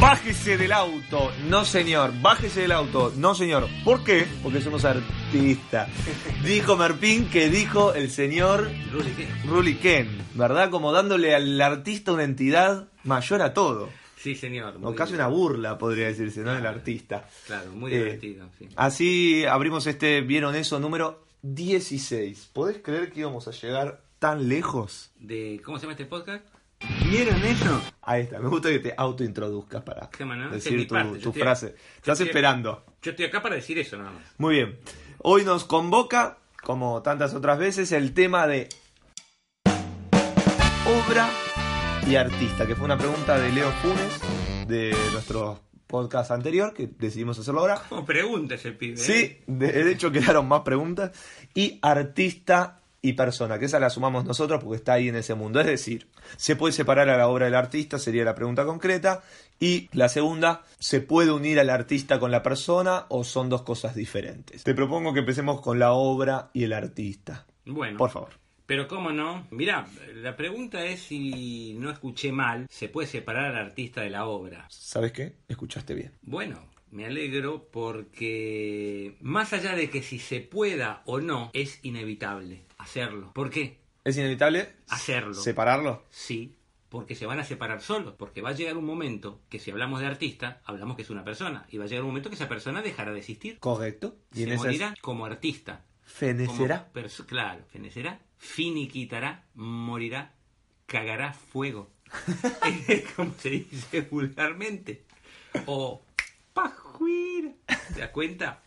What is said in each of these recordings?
Bájese del auto, no señor. Bájese del auto, no señor. ¿Por qué? Porque somos artistas. Dijo Merpín que dijo el señor Ruli, Ken, ¿verdad? Como dándole al artista una entidad mayor a todo. Sí, señor. O casi una burla, podría decirse, ¿no? Del artista. Claro, muy Eh, divertido, sí. Así abrimos este Vieron eso número 16. ¿Podés creer que íbamos a llegar tan lejos? De, ¿Cómo se llama este podcast? ¿Vieron eso? Ahí está, me gusta que te autointroduzcas para es decir mi tu, parte, frase. Estás estoy- esperando. Yo estoy acá para decir eso nada más. Muy bien. Hoy nos convoca, como tantas otras veces, el tema de obra y artista, que fue una pregunta de Leo Funes, de nuestro podcast anterior, que decidimos hacerlo ahora. Como pregunta ese pibe. ¿eh? Sí, de, de hecho quedaron más preguntas. Y artista y persona, que esa la sumamos nosotros porque está ahí en ese mundo. Es decir, ¿se puede separar a la obra del artista? Sería la pregunta concreta. Y la segunda, ¿se puede unir al artista con la persona o son dos cosas diferentes? Te propongo que empecemos con la obra y el artista. Bueno. Por favor. Pero cómo no. Mirá, la pregunta es si no escuché mal, ¿se puede separar al artista de la obra? ¿Sabes qué? Escuchaste bien. Bueno, me alegro porque más allá de que si se pueda o no, es inevitable hacerlo. ¿Por qué? ¿Es inevitable Hacerlo. separarlo? Sí, porque se van a separar solos, porque va a llegar un momento que si hablamos de artista, hablamos que es una persona, y va a llegar un momento que esa persona dejará de existir. Correcto. Y Se morirá como artista. fenecerá. Como claro, fenecerá, finiquitará, morirá, cagará fuego. como se dice vulgarmente. O pajuir. ¿Te das cuenta?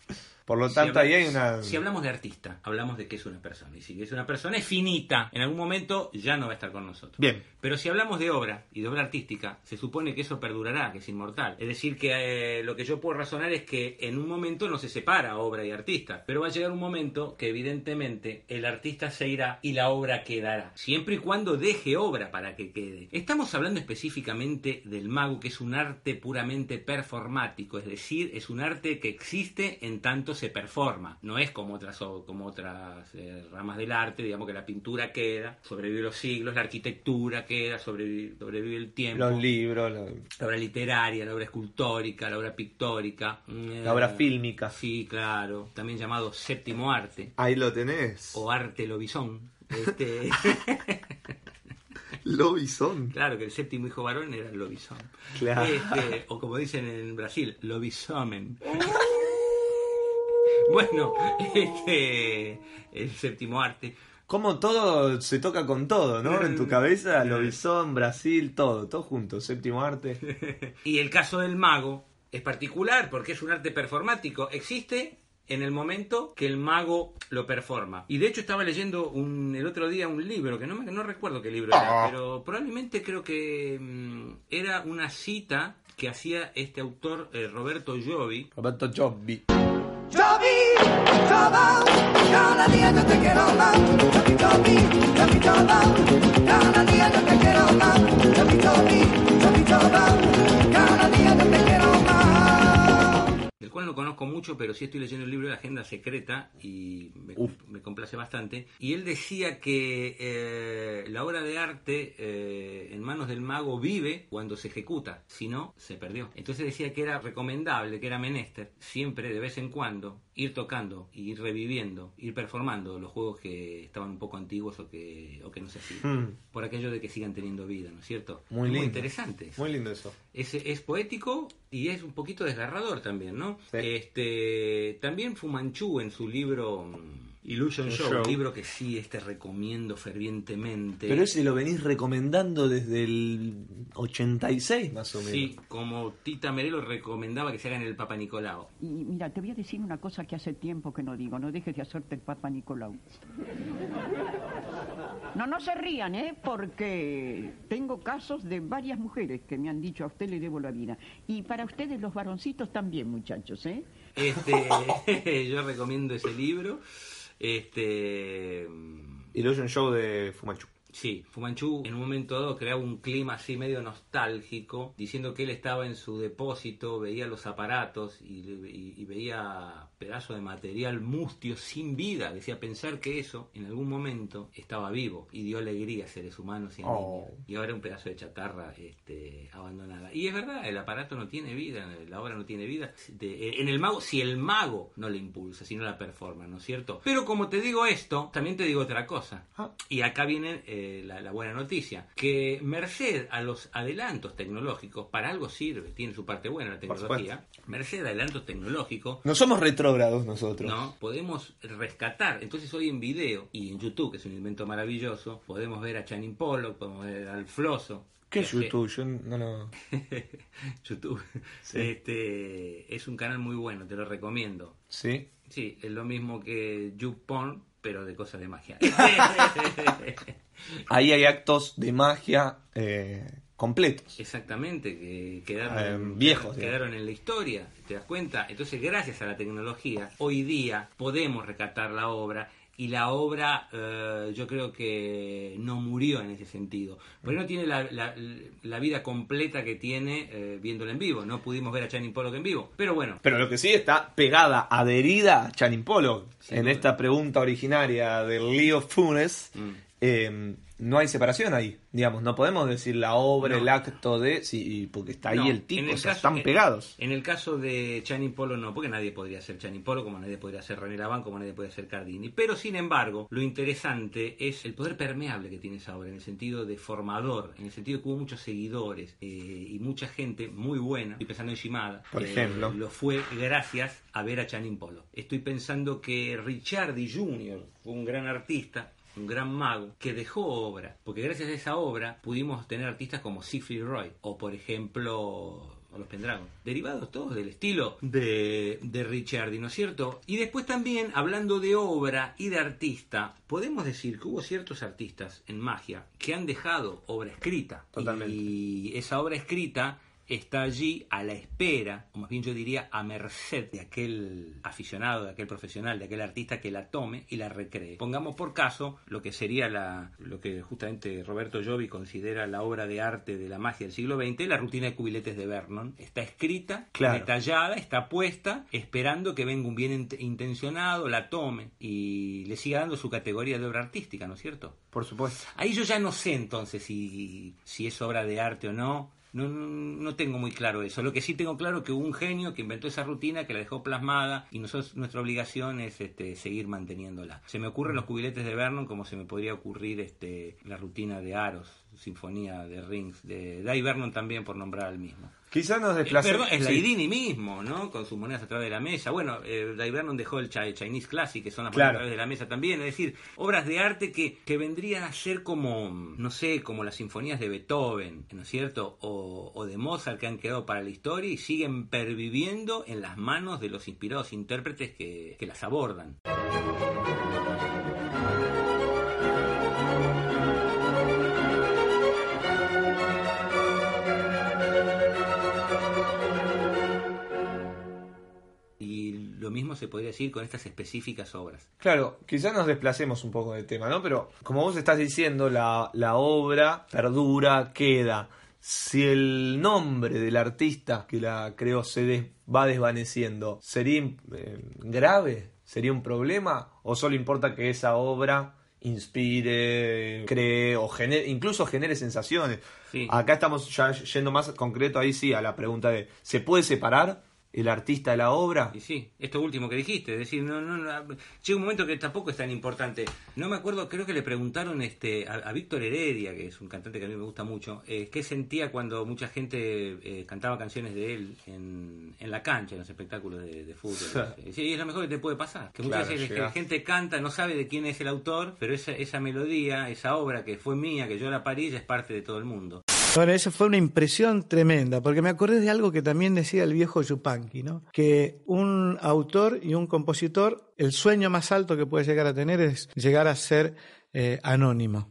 Por lo Si tanto, habla- ahí hay una... Si hablamos de artista, hablamos de que es una persona. Y si es una persona es finita, en algún momento ya no va a estar con nosotros. Bien. Pero si hablamos de obra y de obra artística, se supone que eso perdurará, que es inmortal. Es decir, que eh, lo que yo puedo razonar es que en un momento no se separa obra y artista, pero va a llegar un momento que evidentemente el artista se irá y la obra quedará, siempre y cuando deje obra para que quede. Estamos hablando específicamente del mago, que es un arte puramente performático, es decir, es un arte que existe en tanto se performa. No es como otras, o- como otras eh, ramas del arte, digamos que la pintura queda, sobrevive los siglos, la arquitectura queda, sobrevive, sobrevive el tiempo. Los libros, La obra literaria, la obra escultórica, la obra pictórica. mm, La obra eh, fílmica. Sí, claro. También llamado séptimo arte Ahí lo tenés. o arte lobizón. Este, Lobizón. claro que el séptimo hijo varón era el lobizón. Claro. Este, o como dicen en Brasil, lobisomen. bueno, este, el séptimo arte. Como todo se toca con todo, ¿no? En tu cabeza, Lobizón, Brasil, todo, todo junto, séptimo arte. Y el caso del mago es particular porque es un arte performático. Existe en el momento que el mago lo performa. Y de hecho estaba leyendo un, el otro día un libro, que no, me, no recuerdo qué libro era, pero probablemente creo que mm, era una cita que hacía este autor eh, Roberto Giovi. Roberto Giobbi. Del cual no conozco mucho, pero sí estoy leyendo el libro de Agenda Secreta y me, me complace bastante. Y él decía que eh, la obra de arte eh, en manos del mago vive cuando se ejecuta, si no, se perdió. Entonces decía que era recomendable, que era menester, siempre, de vez en cuando, ir tocando, ir reviviendo, ir performando los juegos que estaban un poco antiguos o que, o que no se hacían. Mm. Por aquello de que sigan teniendo vida, ¿no es cierto? Muy lindo. interesante. eso. Muy lindo eso. Es, es poético y es un poquito desgarrador también, ¿no? Sí. Este, también Fumanchu en su libro mm, Illusion Show, Show. libro que sí este recomiendo fervientemente. Pero ese lo venís recomendando desde el 86 más o menos. Sí, como Tita Merelo recomendaba que se haga en el Papa Nicolau. Y mira, te voy a decir una cosa que hace tiempo que no digo. No dejes de hacerte el Papa Nicolau. No, no se rían, ¿eh? Porque tengo casos de varias mujeres que me han dicho a usted le debo la vida. Y para ustedes los varoncitos también, muchachos, ¿eh? Este, yo recomiendo ese libro. Este, Illusion Show de Fumanchu. Sí, Fumanchu en un momento dado creaba un clima así medio nostálgico, diciendo que él estaba en su depósito, veía los aparatos y, y- y veía pedazos de material mustio sin vida. Decía pensar que eso en algún momento estaba vivo y dio alegría a seres humanos y a Oh. niños. Y ahora un pedazo de chatarra este, abandonada. Y es verdad, el aparato no tiene vida, la obra no tiene vida. De- en el mago, si el mago no le impulsa, si no la performa, ¿no es cierto? Pero como te digo esto, también te digo otra cosa. Ah. Y acá viene eh, la, la buena noticia, que merced a los adelantos tecnológicos, para algo sirve, tiene su parte buena la tecnología, merced a adelantos tecnológicos, No somos retrógrados nosotros. ¿no? Podemos rescatar. Entonces hoy en video y en YouTube, que es un invento maravilloso, podemos ver a Channing Pollock, podemos ver al Floso. ¿Qué es YouTube? Yo no lo... YouTube. Sí. Este, es un canal muy bueno, te lo recomiendo. ¿Sí? Sí, es lo mismo que YouPorn, pero de cosas de magia. Ahí hay actos de magia eh, completos. Exactamente, que quedaron, Eh, viejos, quedaron en la historia, ¿te das cuenta? Entonces, gracias a la tecnología, hoy día podemos recatar la obra y la obra eh, yo creo que no murió en ese sentido. Porque no tiene la, la- la vida completa que tiene eh, viéndola en vivo. No pudimos ver a Channing Pollock en vivo. Pero bueno, Pero lo que sí está pegada, adherida a Channing Pollock. En esta pregunta originaria de Leo Funes, Mm. Eh, no hay separación ahí. Digamos, no podemos decir la obra, No. el acto de. Sí, porque está ahí el tipo, el o sea, caso- están en- pegados. En el caso de Channing Polo no, porque nadie podría ser Channing Polo, como nadie podría ser René Laván, como nadie podría ser Cardini. Pero sin embargo, lo interesante es el poder permeable que tiene esa obra, en el sentido de formador, en el sentido de que hubo muchos seguidores eh, y mucha gente muy buena. Estoy pensando en Shimada. Por eh, ejemplo. lo fue gracias a ver a Channing Polo. Estoy pensando que Ricciardi Jr. fue un gran artista un gran mago que dejó obra, porque gracias a esa obra pudimos tener artistas como Siegfried Roy o por ejemplo los Pendragon, derivados todos del estilo de, de Ricciardi, ¿no es cierto? Y después también, hablando de obra y de artista, podemos decir que hubo ciertos artistas en magia que han dejado obra escrita. Totalmente. Y esa obra escrita está allí a la espera, o más bien yo diría a merced de aquel aficionado, de aquel profesional, de aquel artista que la tome y la recree. Pongamos por caso lo que sería la, lo que justamente Roberto Jovi considera la obra de arte de la magia del siglo XX, la rutina de cubiletes de Vernon. Está escrita, Claro. detallada, está puesta, esperando que venga un bien int- intencionado, la tome y le siga dando su categoría de obra artística, ¿no es cierto? Por supuesto. Ahí yo ya no sé entonces si, si es obra de arte o no. No, no, tengo muy claro eso. Lo que sí tengo claro es que hubo un genio que inventó esa rutina, que la dejó plasmada y nosotros, nuestra obligación es este, seguir manteniéndola. Se me ocurren los cubiletes de Vernon como se me podría ocurrir este, la rutina de Aros, Sinfonía de Rings, de Dai Vernon también por nombrar al mismo. Quizás nos Eh, desplacemos. Perdón, es sí. Laidini mismo, ¿no? Con sus monedas a través de la mesa. Bueno, eh, Dai Vernon dejó el Chi- Chinese Classic, que son las monedas a través de la mesa también. Es decir, obras de arte que, que vendrían a ser como, no sé, como las sinfonías de Beethoven, ¿no es cierto? O, o de Mozart que han quedado para la historia y siguen perviviendo en las manos de los inspirados intérpretes que, que las abordan. Lo mismo se podría decir con estas específicas obras. Claro, quizás nos desplacemos un poco del tema, ¿no? Pero como vos estás diciendo, la, la obra perdura, queda. Si el nombre del artista que la creó se des- va desvaneciendo, ¿sería eh, grave? ¿Sería un problema? ¿O solo importa que esa obra inspire, cree o genere, incluso genere sensaciones? Sí. Acá estamos ya yendo más concreto, ahí sí, a la pregunta de, ¿se puede separar el artista de la obra? Y sí, esto último que dijiste, es decir, no, no, no, llega un momento que tampoco es tan importante. No me acuerdo, creo que le preguntaron este a, a Víctor Heredia, que es un cantante que a mí me gusta mucho, eh, qué sentía cuando mucha gente eh, cantaba canciones de él en, en la cancha, en los espectáculos de, de fútbol. Sí, es lo mejor que te puede pasar. Que muchas Claro, veces llegás. la gente canta, no sabe de quién es el autor, pero esa, esa melodía, esa obra que fue mía, que yo la parí, ya es parte de todo el mundo. Bueno, eso fue una impresión tremenda, porque me acordé de algo que también decía el viejo Yupanqui, ¿no? Que un autor y un compositor, el sueño más alto que puede llegar a tener es llegar a ser eh, anónimo.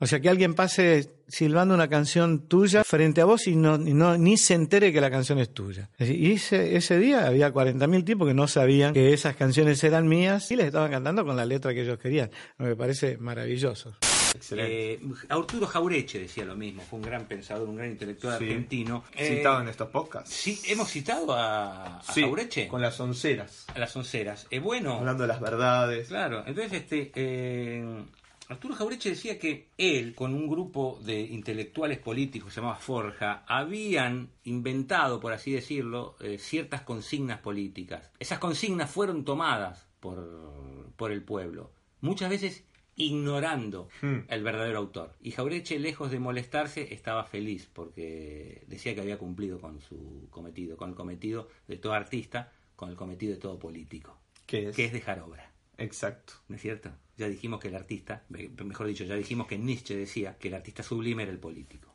O sea, que alguien pase silbando una canción tuya frente a vos y no, y no ni se entere que la canción es tuya. Y ese, ese día había 40.000 tipos que no sabían que esas canciones eran mías y les estaban cantando con la letra que ellos querían. Me parece maravilloso. Excelente. Eh, Arturo Jaureche decía lo mismo, fue un gran pensador, un gran intelectual Sí. argentino. Citado Eh, en estos podcasts. Sí, hemos citado a, a Sí, Jaureche, con las onceras. a las onceras. Eh, bueno, Hablando de las verdades. Claro, entonces este eh, Arturo Jaureche decía que él, con un grupo de intelectuales políticos que se llamaba Forja, habían inventado, por así decirlo, eh, ciertas consignas políticas. Esas consignas fueron tomadas por, por el pueblo, muchas veces ignorando Hmm. el verdadero autor. Y Jaureche, lejos de molestarse, estaba feliz porque decía que había cumplido con su cometido, con el cometido de todo artista, con el cometido de todo político, ¿Qué es? que es dejar obra. Exacto. ¿No es cierto? Ya dijimos que el artista, me- mejor dicho, ya dijimos que Nietzsche decía que el artista sublime era el político.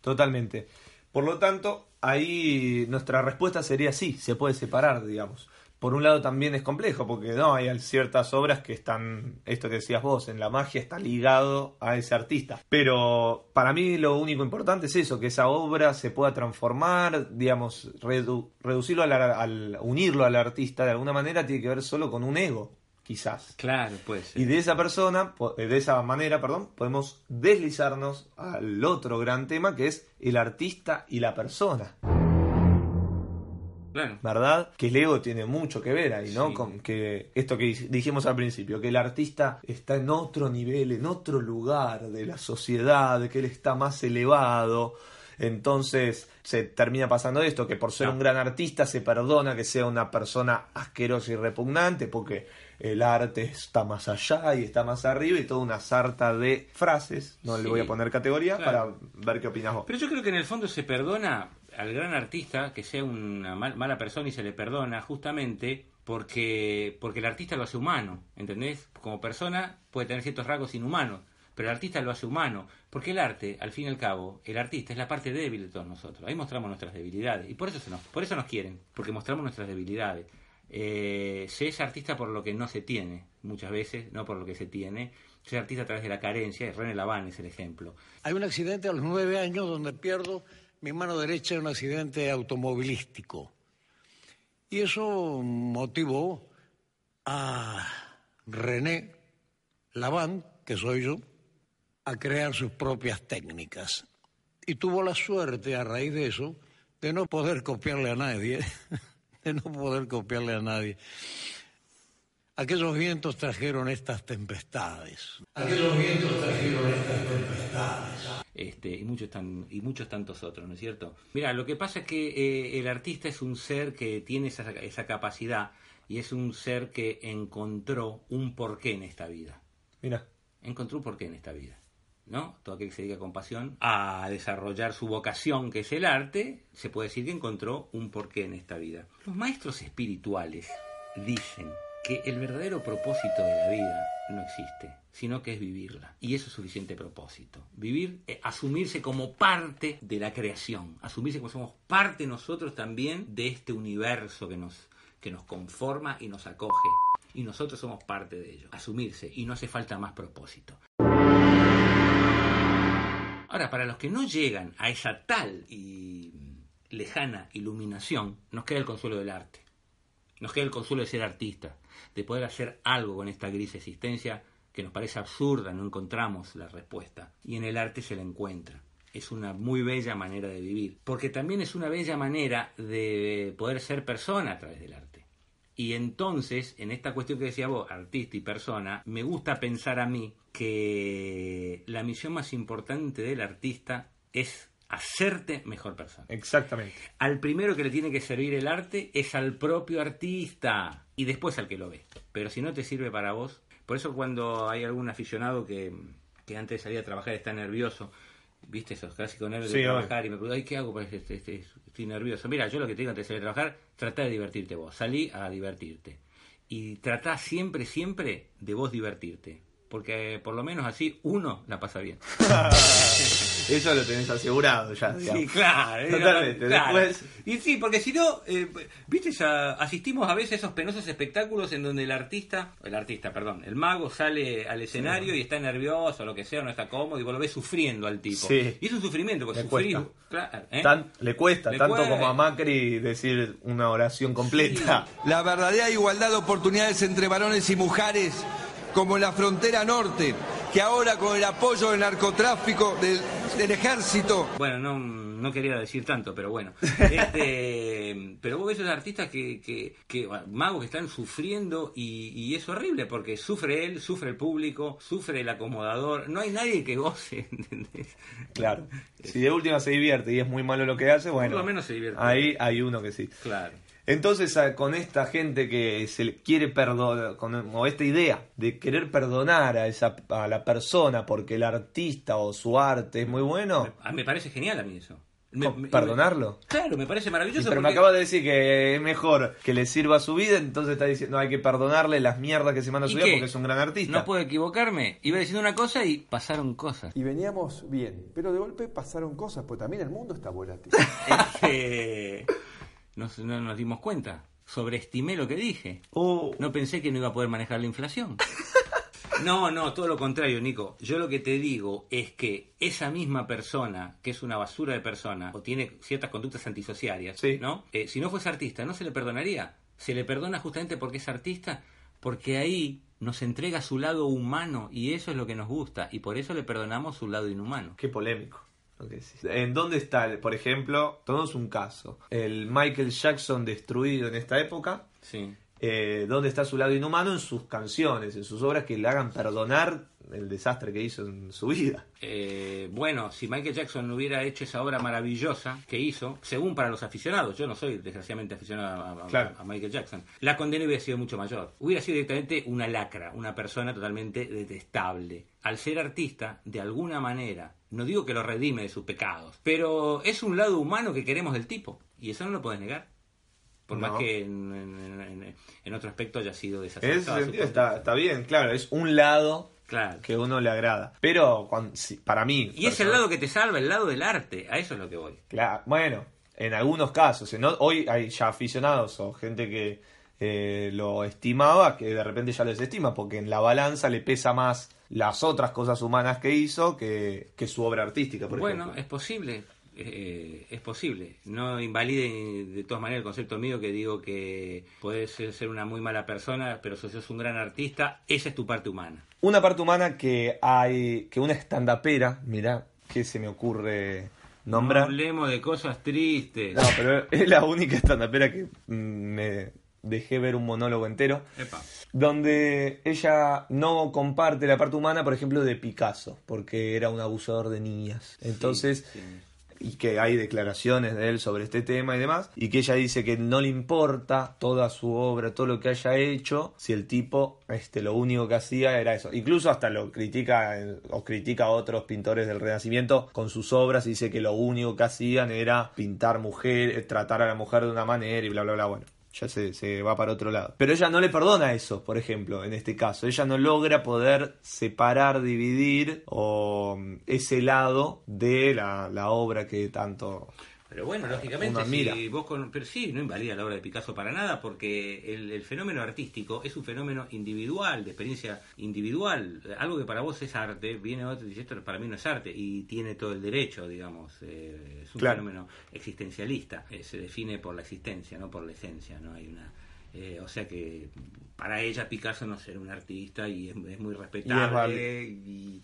Totalmente. Por lo tanto, ahí nuestra respuesta sería sí, se puede separar, digamos. Por un lado también es complejo, porque no, hay ciertas obras que están, esto que decías vos, en la magia está ligado a ese artista. Pero para mí lo único importante es eso, que esa obra se pueda transformar, digamos, redu- reducirlo al, al unirlo al artista de alguna manera tiene que ver solo con un ego, quizás. Claro, pues. Y de esa persona, eh, de esa manera, perdón, podemos deslizarnos al otro gran tema que es el artista y la persona, Claro. ¿verdad? Que el ego tiene mucho que ver ahí, ¿no? Sí. Con que esto que dij- dijimos al principio, que el artista está en otro nivel, en otro lugar de la sociedad, que él está más elevado. Entonces se termina pasando esto, que por ser No. un gran artista se perdona que sea una persona asquerosa y repugnante, porque el arte está más allá y está más arriba y toda una sarta de frases, no le voy a poner categoría claro. para ver qué opinas vos. Pero yo creo que en el fondo se perdona al gran artista que sea una mal- mala persona y se le perdona justamente porque, porque el artista lo hace humano, ¿entendés? Como persona puede tener ciertos rasgos inhumanos, pero el artista lo hace humano, porque el arte, al fin y al cabo, el artista es la parte débil de todos nosotros. Ahí mostramos nuestras debilidades y por eso, se nos, por eso nos quieren, porque mostramos nuestras debilidades. Eh, se es artista por lo que no se tiene, muchas veces, no por lo que se tiene. Se es artista a través de la carencia, René Laván es el ejemplo. Hay un accidente a los nueve años donde pierdo mi mano derecha en un accidente automovilístico. Y eso motivó a René Laván, que soy yo, a crear sus propias técnicas. Y tuvo la suerte, a raíz de eso, de no poder copiarle a nadie, de no poder copiarle a nadie. Aquellos vientos trajeron estas tempestades. Aquellos vientos trajeron estas tempestades. Este, y muchos tan, y muchos tantos otros, ¿no es cierto? Mira, lo que pasa es que eh, el artista es un ser que tiene esa, esa capacidad y es un ser que encontró un porqué en esta vida. Mira, Encontró un porqué en esta vida. ¿No? Todo aquel que se dedica con pasión a desarrollar su vocación, que es el arte, se puede decir que encontró un porqué en esta vida. Los maestros espirituales dicen que el verdadero propósito de la vida no existe, sino que es vivirla. Y eso es suficiente propósito. Vivir, eh, asumirse como parte de la creación, asumirse como somos parte nosotros también de este universo que nos, que nos conforma y nos acoge. Y nosotros somos parte de ello. Asumirse y no hace falta más propósito. Ahora, para los que no llegan a esa tal y lejana iluminación, nos queda el consuelo del arte. Nos queda el consuelo de ser artistas, de poder hacer algo con esta gris existencia que nos parece absurda, no encontramos la respuesta. Y en el arte se la encuentra. Es una muy bella manera de vivir, porque también es una bella manera de poder ser persona a través del arte. Y entonces, en esta cuestión que decía vos, artista y persona, me gusta pensar a mí que la misión más importante del artista es hacerte mejor persona. exactamente. Al primero que le tiene que servir el arte es al propio artista y después al que lo ve. Pero si no te sirve para vos, por eso cuando hay algún aficionado que, que antes de salir a trabajar está nervioso, viste esos clásicos nervios Sí, de trabajar y me pregunto, ay, ¿qué hago? Pues este, este, estoy nervioso. Mira, yo lo que te digo antes de salir a trabajar, trata de divertirte vos, salí a divertirte. Y trata siempre, siempre de vos divertirte. Porque por lo menos así uno la pasa bien. Eso lo tenés asegurado ya. Sí, digamos. claro. Totalmente. claro. Después, Y sí, porque si no, eh, viste, ya asistimos a veces a esos penosos espectáculos en donde el artista, el artista, perdón, el mago sale al escenario y está nervioso, lo que sea, no está cómodo y vos lo ves sufriendo al tipo. Sí. Y es un sufrimiento, porque Le sufrir, cuesta. claro, ¿eh? tan- le cuesta, Le tanto cuesta. como a Macri decir una oración completa. La verdadera igualdad de oportunidades entre varones y mujeres, como en la frontera norte, que ahora con el apoyo del narcotráfico, del, del ejército, Bueno, no, no quería decir tanto, pero bueno. Este, pero vos ves esos artistas que, que, que bueno, magos que están sufriendo y, y es horrible porque sufre él, sufre el público, sufre el acomodador. No hay nadie que goce, ¿entendés? Claro. Si de última se divierte y es muy malo lo que hace, bueno. Por lo menos se divierte. Ahí hay uno que sí. Claro. Entonces, con esta gente que se le quiere perdonar, con o esta idea de querer perdonar a esa a la persona porque el artista o su arte es muy bueno, Ah, me parece genial a mí eso. Me- ¿Con- me- perdonarlo? Claro, me parece maravilloso. pero me porque- acaba de decir que es mejor que le sirva a su vida, entonces está diciendo no hay que perdonarle las mierdas que se manda a ¿Y su vida qué? porque es un gran artista. No puedo equivocarme. Iba diciendo una cosa y pasaron cosas. Y veníamos bien, pero de golpe pasaron cosas, pues también el mundo está volátil. Este, nos- no nos dimos cuenta. Sobreestimé lo que dije. Oh. No pensé que no iba a poder manejar la inflación. No, no, todo lo contrario, Nico. Yo lo que te digo es que esa misma persona, que es una basura de persona, o tiene ciertas conductas antisociarias, Sí. ¿no? Eh, si no fuese artista, ¿no se le perdonaría? Se le perdona justamente porque es artista, porque ahí nos entrega su lado humano y eso es lo que nos gusta, y por eso le perdonamos su lado inhumano. Qué polémico. Que. ¿En dónde está, el- por ejemplo, tenemos un caso, el Michael Jackson destruido en esta época, Sí. Eh, dónde está su lado inhumano en sus canciones, en sus obras que le hagan perdonar el desastre que hizo en su vida? Eh, bueno, si Michael Jackson no hubiera hecho esa obra maravillosa que hizo, según para los aficionados, yo no soy desgraciadamente aficionado a, a- Claro. a Michael Jackson, la condena hubiera sido mucho mayor. Hubiera sido directamente una lacra, una persona totalmente detestable. Al ser artista, de alguna manera, no digo que lo redime de sus pecados, pero es un lado humano que queremos del tipo, y eso no lo puedes negar. Por No. más que en, en- en- en otro aspecto haya sido En ese desacertado. sentido está, está bien, claro, es un lado Claro. que uno le agrada. Pero cuan- si- para mí... Y es el lado que te salva, el lado del arte, a eso es lo que voy. Claro, bueno, en algunos casos. en hoy hay ya aficionados o gente que eh, lo estimaba que de repente ya lo desestima porque en la balanza le pesa más las otras cosas humanas que hizo que, que su obra artística, por bueno, ejemplo. es posible, eh, es posible. No invalide de todas maneras el concepto mío que digo que puedes ser una muy mala persona, pero si sos un gran artista, esa es tu parte humana. Una parte humana que hay, que una estandapera, mirá, que se me ocurre No nombrar. hablemos de cosas tristes. No, pero es la única estandapera que mm, me dejé ver un monólogo entero. Epa. donde ella no comparte la parte humana, por ejemplo, de Picasso, porque era un abusador de niñas. Entonces, Sí, y que hay declaraciones de él sobre este tema y demás, y que ella dice que no le importa toda su obra, todo lo que haya hecho, si el tipo este lo único que hacía era eso. Incluso hasta lo critica eh, o critica a otros pintores del Renacimiento con sus obras y dice que lo único que hacían era pintar mujer, tratar a la mujer de una manera y bla bla bla, bueno. Ya se, se va para otro lado. Pero ella no le perdona eso, por ejemplo, en este caso. Ella no logra poder separar, dividir o ese lado de la, la obra que tanto Pero bueno, lógicamente, si vos con... Pero sí, no invalida la obra de Picasso para nada, porque el, el fenómeno artístico es un fenómeno individual, de experiencia individual. Algo que para vos es arte, viene otro y dice, esto para mí no es arte, y tiene todo el derecho, digamos. eh, es un Claro. fenómeno existencialista, eh, se define por la existencia, no por la esencia, no hay una... eh, o sea que para ella Picasso no ser un artista y es, es muy respetable y,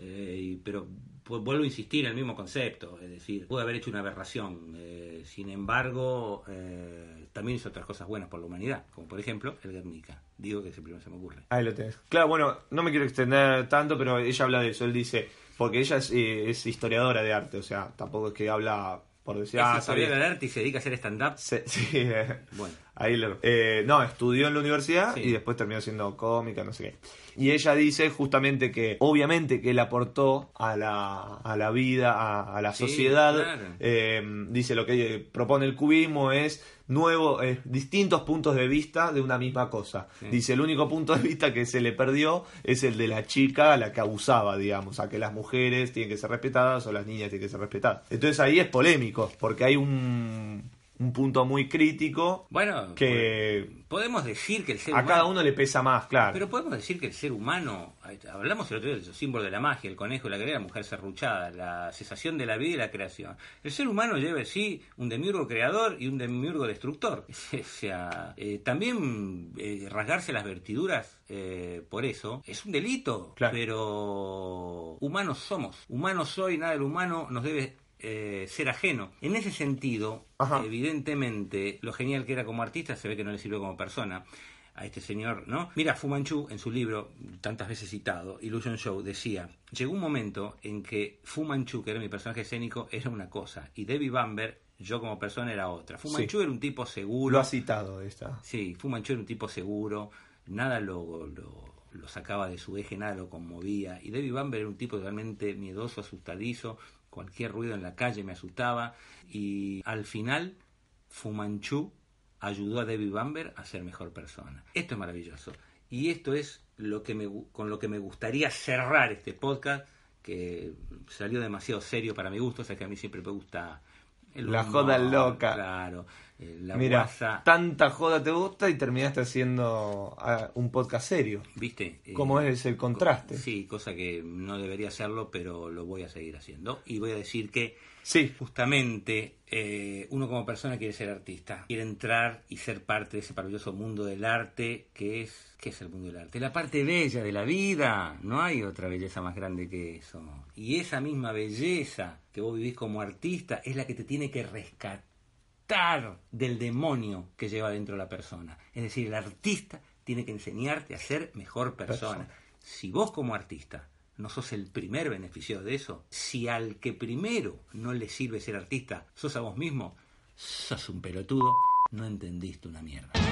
eh, pero pu- vuelvo a insistir en el mismo concepto, es decir, pudo haber hecho una aberración, eh, sin embargo, eh, también hizo otras cosas buenas por la humanidad, como por ejemplo el Guernica, digo que es el primero se me ocurre. Ahí lo tenés. Claro, bueno, no me quiero extender tanto, pero ella habla de eso. Él dice, porque ella es, eh, es historiadora de arte, o sea, tampoco es que habla por decir, ah, arte y se dedica a hacer stand-up. Se- sí, eh, Bueno. ahí lo- eh, no, estudió en la universidad Sí. y después terminó siendo cómica, no sé qué. Y ella dice justamente que, obviamente, que él aportó a la, a la vida, a, a la Sí, sociedad. claro. Eh, dice lo que propone el cubismo es nuevo, eh, distintos puntos de vista de una misma cosa. Sí. Dice el único punto de vista que se le perdió es el de la chica a la que abusaba, digamos, a que las mujeres tienen que ser respetadas o las niñas tienen que ser respetadas. Entonces ahí es polémico, porque hay un un punto muy crítico Bueno, que podemos decir que el ser a humano... cada uno le pesa más, claro. Pero podemos decir que el ser humano, hablamos el otro día del símbolo de la magia, el conejo, la guerrera, la mujer serruchada, la cesación de la vida y la creación. El ser humano lleva sí un demiurgo creador y un demiurgo destructor. O sea, eh, también eh, rasgarse las vertiduras eh, por eso es un delito, Claro. pero humanos somos. Humanos soy, nada del humano nos debe eh, ser ajeno. En ese sentido, Ajá. evidentemente, lo genial que era como artista se ve que no le sirvió como persona a este señor, ¿no? Mira, Fu Manchu, en su libro, tantas veces citado, Illusion Show, decía, llegó un momento en que Fu Manchu, que era mi personaje escénico, era una cosa, y Debbie Bamber, yo como persona, era otra. Fu Sí. Manchu era un tipo seguro. Lo ha citado esta. Sí, Fu Manchu era un tipo seguro, nada lo, lo, lo sacaba de su eje, nada lo conmovía. Y David Bamber era un tipo realmente miedoso, asustadizo, cualquier ruido en la calle me asustaba. Y al final, Fu Manchu ayudó a David Bamber a ser mejor persona. Esto es maravilloso. Y esto es lo que me, con lo que me gustaría cerrar este podcast, que salió demasiado serio para mi gusto, o sea que a mí siempre me gusta... el La humor, joda loca. Claro, la Mira, guasa. tanta joda te gusta y terminaste haciendo ah, un podcast serio. ¿Viste? Eh, ¿Cómo es el contraste? Sí, cosa que no debería hacerlo, pero lo voy a seguir haciendo. Y voy a decir que Sí, justamente eh, uno como persona quiere ser artista, quiere entrar y ser parte de ese maravilloso mundo del arte que es, ¿qué es el mundo del arte? La parte bella de la vida, no hay otra belleza más grande que eso. Y esa misma belleza que vos vivís como artista es la que te tiene que rescatar del demonio que lleva dentro la persona. Es decir, el artista tiene que enseñarte a ser mejor persona. Persona. Si vos como artista no sos el primer beneficiado de eso, si al que primero no le sirve ser artista sos a vos mismo, sos un pelotudo, no entendiste una mierda.